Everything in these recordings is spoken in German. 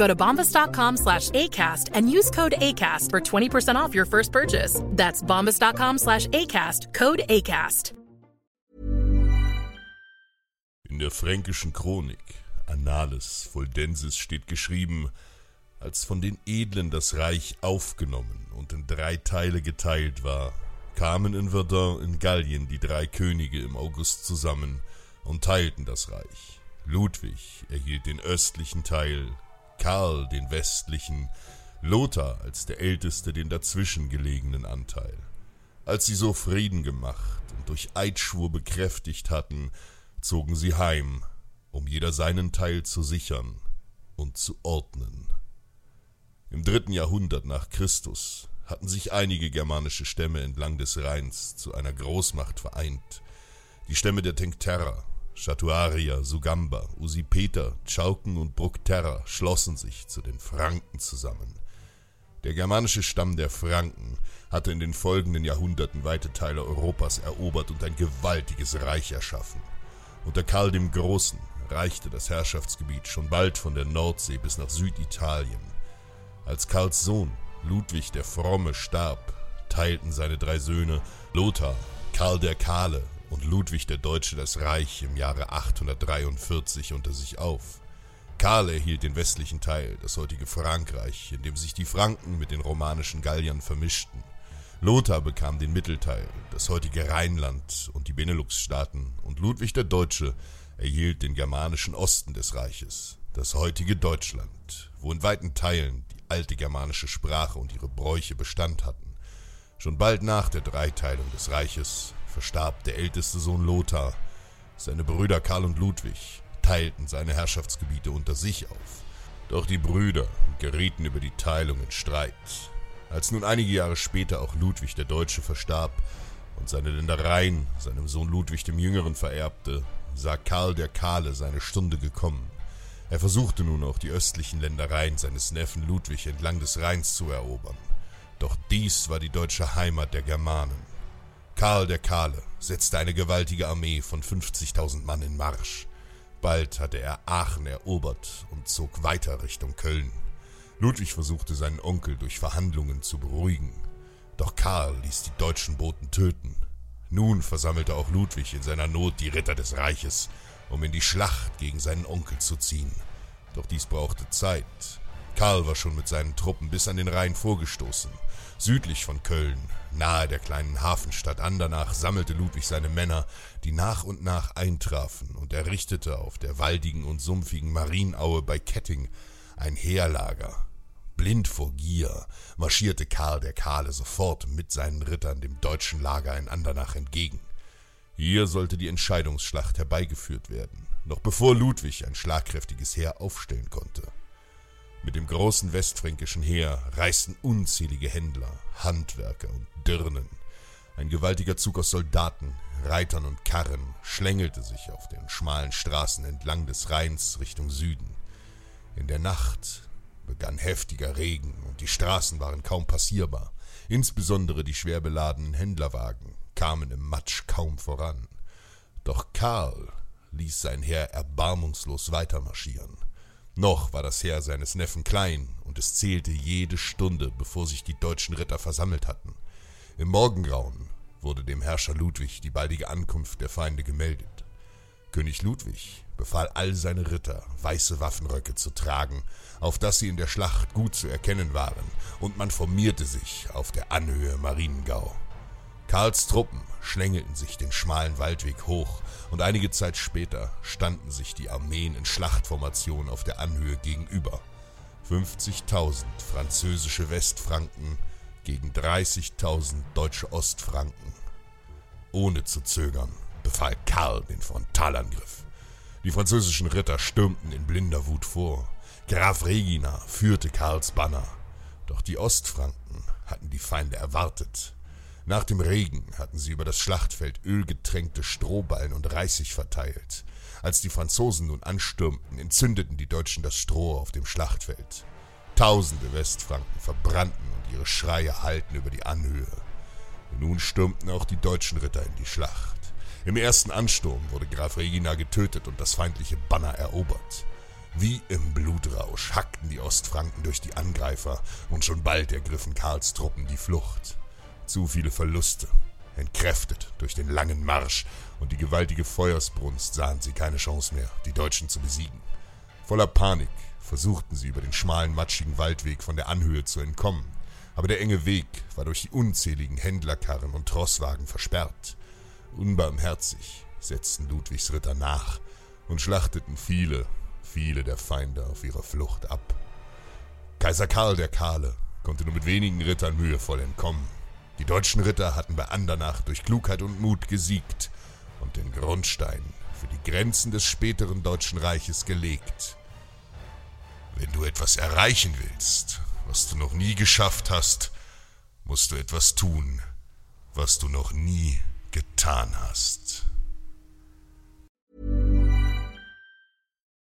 Go to bombas.com slash ACAST and use code ACAST for 20% off your first purchase. That's bombas.com slash ACAST, code ACAST. In der fränkischen Chronik Annales Fuldensis steht geschrieben, als von den Edlen das Reich aufgenommen und in drei Teile geteilt war, kamen in Verdun in Gallien die drei Könige im August zusammen und teilten das Reich. Ludwig erhielt den östlichen Teil, Karl den westlichen, Lothar als der älteste den dazwischen gelegenen Anteil. Als sie so Frieden gemacht und durch Eidschwur bekräftigt hatten, zogen sie heim, um jeder seinen Teil zu sichern und zu ordnen. Im dritten Jahrhundert nach Christus hatten sich einige germanische Stämme entlang des Rheins zu einer Großmacht vereint. Die Stämme der Tencterra, Chatuarier, Sugamba, Usipeter, Chauken und Bructerra schlossen sich zu den Franken zusammen. Der germanische Stamm der Franken hatte in den folgenden Jahrhunderten weite Teile Europas erobert und ein gewaltiges Reich erschaffen. Unter Karl dem Großen reichte das Herrschaftsgebiet schon bald von der Nordsee bis nach Süditalien. Als Karls Sohn Ludwig der Fromme starb, teilten seine drei Söhne Lothar, Karl der Kahle und Ludwig der Deutsche das Reich im Jahre 843 unter sich auf. Karl erhielt den westlichen Teil, das heutige Frankreich, in dem sich die Franken mit den romanischen Galliern vermischten. Lothar bekam den Mittelteil, das heutige Rheinland und die Benelux-Staaten, und Ludwig der Deutsche erhielt den germanischen Osten des Reiches, das heutige Deutschland, wo in weiten Teilen die alte germanische Sprache und ihre Bräuche Bestand hatten. Schon bald nach der Dreiteilung des Reiches verstarb der älteste Sohn Lothar. Seine Brüder Karl und Ludwig teilten seine Herrschaftsgebiete unter sich auf. Doch die Brüder gerieten über die Teilung in Streit. Als nun einige Jahre später auch Ludwig der Deutsche verstarb und seine Ländereien seinem Sohn Ludwig dem Jüngeren vererbte, sah Karl der Kahle seine Stunde gekommen. Er versuchte nun auch die östlichen Ländereien seines Neffen Ludwig entlang des Rheins zu erobern. Doch dies war die deutsche Heimat der Germanen. Karl der Kahle setzte eine gewaltige Armee von 50.000 Mann in Marsch. Bald hatte er Aachen erobert und zog weiter Richtung Köln. Ludwig versuchte seinen Onkel durch Verhandlungen zu beruhigen, doch Karl ließ die deutschen Boten töten. Nun versammelte auch Ludwig in seiner Not die Ritter des Reiches, um in die Schlacht gegen seinen Onkel zu ziehen. Doch dies brauchte Zeit. Karl war schon mit seinen Truppen bis an den Rhein vorgestoßen. Südlich von Köln, nahe der kleinen Hafenstadt Andernach, sammelte Ludwig seine Männer, die nach und nach eintrafen, und errichtete auf der waldigen und sumpfigen Marienaue bei Ketting ein Heerlager. Blind vor Gier marschierte Karl der Kahle sofort mit seinen Rittern dem deutschen Lager in Andernach entgegen. Hier sollte die Entscheidungsschlacht herbeigeführt werden, noch bevor Ludwig ein schlagkräftiges Heer aufstellen konnte. Mit dem großen westfränkischen Heer reisten unzählige Händler, Handwerker und Dirnen. Ein gewaltiger Zug aus Soldaten, Reitern und Karren schlängelte sich auf den schmalen Straßen entlang des Rheins Richtung Süden. In der Nacht begann heftiger Regen und die Straßen waren kaum passierbar, insbesondere die schwer beladenen Händlerwagen. kamen im Matsch kaum voran. Doch Karl ließ sein Heer erbarmungslos weitermarschieren. Noch war das Heer seines Neffen klein, und es zählte jede Stunde, bevor sich die deutschen Ritter versammelt hatten. Im Morgengrauen wurde dem Herrscher Ludwig die baldige Ankunft der Feinde gemeldet. König Ludwig befahl all seine Ritter, weiße Waffenröcke zu tragen, auf dass sie in der Schlacht gut zu erkennen waren, und man formierte sich auf der Anhöhe Mariengau. Karls Truppen schlängelten sich den schmalen Waldweg hoch, und einige Zeit später standen sich die Armeen in Schlachtformation auf der Anhöhe gegenüber. 50.000 französische Westfranken gegen 30.000 deutsche Ostfranken. Ohne zu zögern befahl Karl den Frontalangriff. Die französischen Ritter stürmten in blinder Wut vor. Graf Regina führte Karls Banner. Doch die Ostfranken hatten die Feinde erwartet. Nach dem Regen hatten sie über das Schlachtfeld ölgetränkte Strohballen und Reisig verteilt. Als die Franzosen nun anstürmten, entzündeten die Deutschen das Stroh auf dem Schlachtfeld. Tausende Westfranken verbrannten und ihre Schreie hallten über die Anhöhe. Nun stürmten auch die deutschen Ritter in die Schlacht. Im ersten Ansturm wurde Graf Regina getötet und das feindliche Banner erobert. Wie im Blutrausch hackten die Ostfranken durch die Angreifer und schon bald ergriffen Karls Truppen die Flucht. Zu viele Verluste, entkräftet durch den langen Marsch und die gewaltige Feuersbrunst sahen sie keine Chance mehr, die Deutschen zu besiegen. Voller Panik versuchten sie über den schmalen, matschigen Waldweg von der Anhöhe zu entkommen, aber der enge Weg war durch die unzähligen Händlerkarren und Trosswagen versperrt. Unbarmherzig setzten Ludwigs Ritter nach und schlachteten viele, viele der Feinde auf ihrer Flucht ab. Kaiser Karl der Kahle konnte nur mit wenigen Rittern mühevoll entkommen. Die deutschen Ritter hatten bei Andernach durch Klugheit und Mut gesiegt und den Grundstein für die Grenzen des späteren Deutschen Reiches gelegt. Wenn du etwas erreichen willst, was du noch nie geschafft hast, musst du etwas tun, was du noch nie getan hast.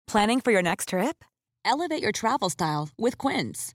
Planning for your next trip? Elevate your travel style with Quince.